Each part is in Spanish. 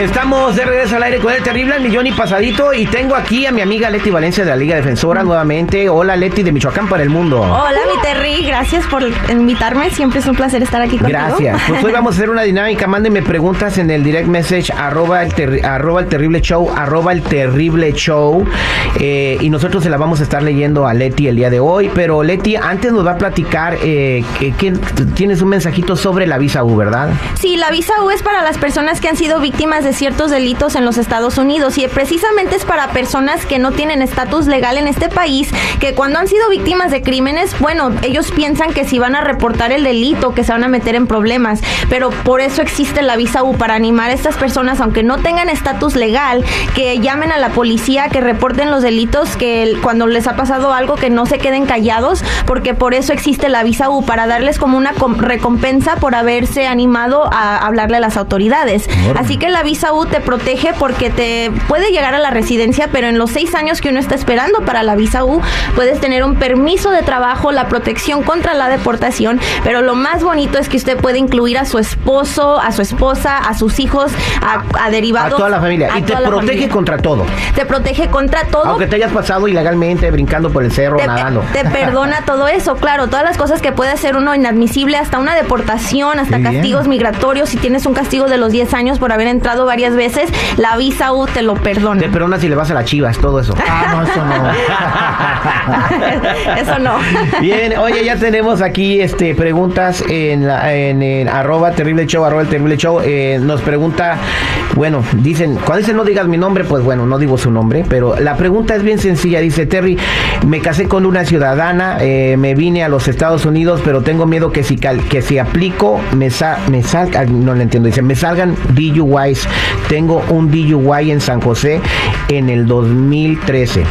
Estamos de regreso al aire con el terrible al millón y pasadito y tengo aquí a mi amiga Leti Valencia de la Liga Defensora nuevamente. Hola Leti de Michoacán para el mundo. Hola mi Terry gracias por invitarme. Siempre es un placer estar aquí contigo. Gracias. Pues hoy vamos a hacer una dinámica. Mándenme preguntas en el direct message arroba el, arroba el terrible show, arroba el terrible show. Eh, y nosotros se la vamos a estar leyendo a Leti el día de hoy. Pero Leti, antes nos va a platicar eh, que, tienes un mensajito sobre la visa U, ¿verdad? Sí, la visa U es para las personas que han sido víctimas de ciertos delitos en los Estados Unidos y precisamente es para personas que no tienen estatus legal en este país, que cuando han sido víctimas de crímenes, bueno, ellos piensan que si van a reportar el delito, que se van a meter en problemas, pero por eso existe la visa U para animar a estas personas, aunque no tengan estatus legal, que llamen a la policía, que reporten los delitos, que cuando les ha pasado algo, que no se queden callados, porque por eso existe la visa U, para darles como una recompensa por haberse animado a hablarle a las autoridades. Así que la visa U te protege porque te puede llegar a la residencia, pero en los seis años que uno está esperando para la visa U, puedes tener un permiso de trabajo, la protección contra la deportación, pero lo más bonito es que usted puede incluir a su esposo, a su esposa, a sus hijos, a, derivados. A toda la familia. Y te protege contra todo. Te protege contra todo. Aunque te hayas pasado ilegalmente brincando por el cerro, nadando. Te perdona todo eso, claro. Todas las cosas que puede hacer uno inadmisible, hasta una deportación, hasta castigos migratorios. Si tienes un castigo de los 10 años por haber entrado varias veces, la visa U te lo perdona. Te perdona si le vas a las chivas, todo eso. Ah, no, eso no. eso no. Bien, oye, ya tenemos aquí este preguntas en, la, en arroba terrible show, arroba el terrible show. Eh, nos pregunta, bueno, dicen, cuando dicen no digas mi nombre, pues bueno, no digo su nombre, pero la pregunta es bien sencilla. Dice Terry, me casé con una ciudadana, eh, me vine a los Estados Unidos, pero tengo miedo que si, que si aplico me, me salga, no le entiendo, dice, me salgan DUIs. Tengo un DUI en San José en el 2013.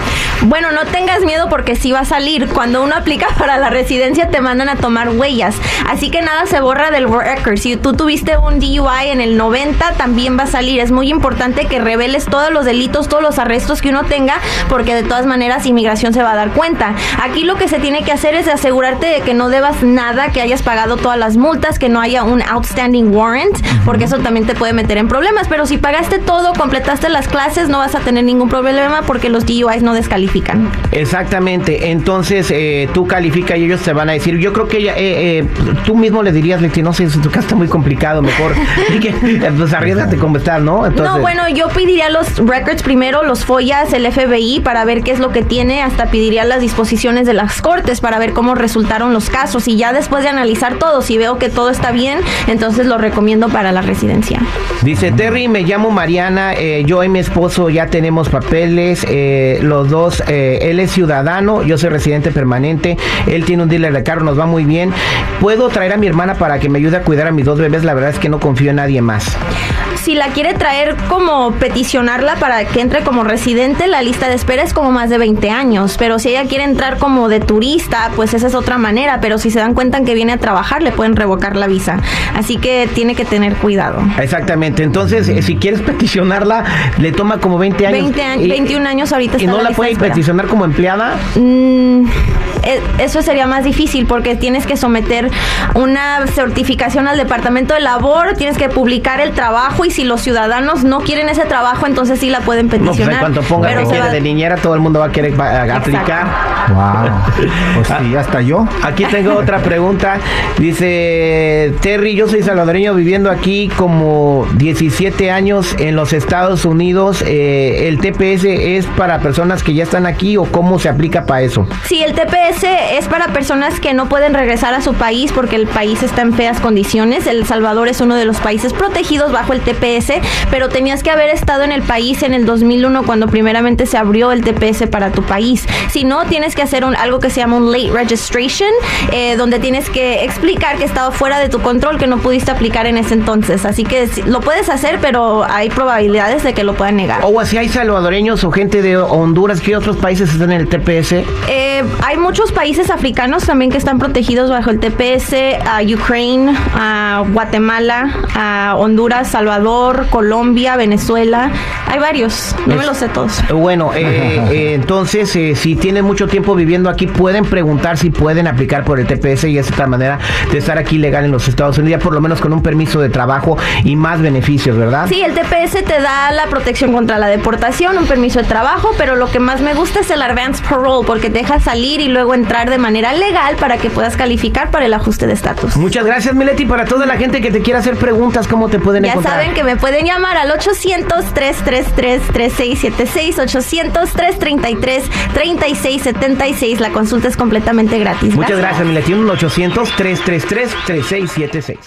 Bueno, no tengas miedo porque sí va a salir. Cuando uno aplica para la residencia te mandan a tomar huellas. Así que nada se borra del record. Si tú tuviste un DUI en el 90, también va a salir. Es muy importante que reveles todos los delitos, todos los arrestos que uno tenga, porque de todas maneras inmigración se va a dar cuenta. Aquí lo que se tiene que hacer es asegurarte de que no debas nada, que hayas pagado todas las multas, que no haya un outstanding warrant, porque eso también te puede meter en problemas. Pero si pagaste todo, completaste las clases, no vas a tener ningún problema porque los DUIs no descalifican Exactamente. Entonces eh, tú califica y ellos te van a decir. Yo creo que ella, eh, eh, tú mismo le dirías, Leti, no sé, si tu caso está muy complicado, mejor. pues arriesgate como estar, ¿no? No, bueno, yo pediría los records primero, los follas, el FBI, para ver qué es lo que tiene. Hasta pediría las disposiciones de las cortes para ver cómo resultaron los casos. Y ya después de analizar todo, si veo que todo está bien, entonces lo recomiendo para la residencia. Dice Terry, me llamo Mariana, yo y mi esposo ya tenemos papeles, los dos eh, él es ciudadano, yo soy residente permanente, él tiene un dealer de carro, nos va muy bien. ¿Puedo traer a mi hermana para que me ayude a cuidar a mis dos bebés? La verdad es que no confío en nadie más si la quiere traer como peticionarla para que entre como residente, la lista de espera es como más de 20 años. Pero si ella quiere entrar como de turista, pues esa es otra manera. Pero si se dan cuenta que viene a trabajar, le pueden revocar la visa. Así que tiene que tener cuidado. Exactamente. Entonces, eh, si quieres peticionarla, le toma como 20 años. 20 años, 21 años ahorita. ¿Y no la, puede peticionar como empleada? Mm, eh, eso sería más difícil porque tienes que someter una certificación al Departamento de Labor, tienes que publicar el trabajo y si los ciudadanos no quieren ese trabajo, entonces sí la pueden pues, peticionar. No, cuando ponga que quiere de niñera, todo el mundo va a querer aplicar. Wow. Pues sí, hasta yo. Aquí tengo otra pregunta. Dice Terry, yo soy salvadoreño viviendo aquí como 17 años en los Estados Unidos. Eh, ¿El TPS es para personas que ya están aquí o cómo se aplica para eso? Sí, el TPS es para personas que no pueden regresar a su país porque el país está en feas condiciones. El Salvador es uno de los países protegidos bajo el TPS, pero tenías que haber estado en el país en el 2001 cuando primeramente se abrió el TPS para tu país. Si no, tienes que hacer algo que se llama un late registration, eh, donde tienes que explicar que estaba fuera de tu control, que no pudiste aplicar en ese entonces. Así que lo puedes hacer, pero hay probabilidades de que lo puedan negar. O si hay salvadoreños o gente de Honduras, ¿qué otros países están en el TPS? Eh, hay muchos países africanos también que están protegidos bajo el TPS, a Ucrania, a Guatemala, a Honduras, Salvador, Colombia, Venezuela. Hay varios, no me los sé todos. Bueno, eh, eh, entonces, eh, si tienen mucho tiempo viviendo aquí, pueden preguntar si pueden aplicar por el TPS y es otra manera de estar aquí legal en los Estados Unidos, ya por lo menos con un permiso de trabajo y más beneficios, ¿verdad? ¿verdad? Sí, el TPS te da la protección contra la deportación, un permiso de trabajo, pero lo que más me gusta es el advance parole porque te deja salir y luego entrar de manera legal para que puedas calificar para el ajuste de estatus. Muchas gracias, Mileti. Para toda la gente que te quiera hacer preguntas, ¿cómo te pueden Ya encontrar? saben que me pueden llamar al 800-333-3676, 800-333-3676. La consulta es completamente gratis. Muchas gracias, Mileti. Un 800-333-3676.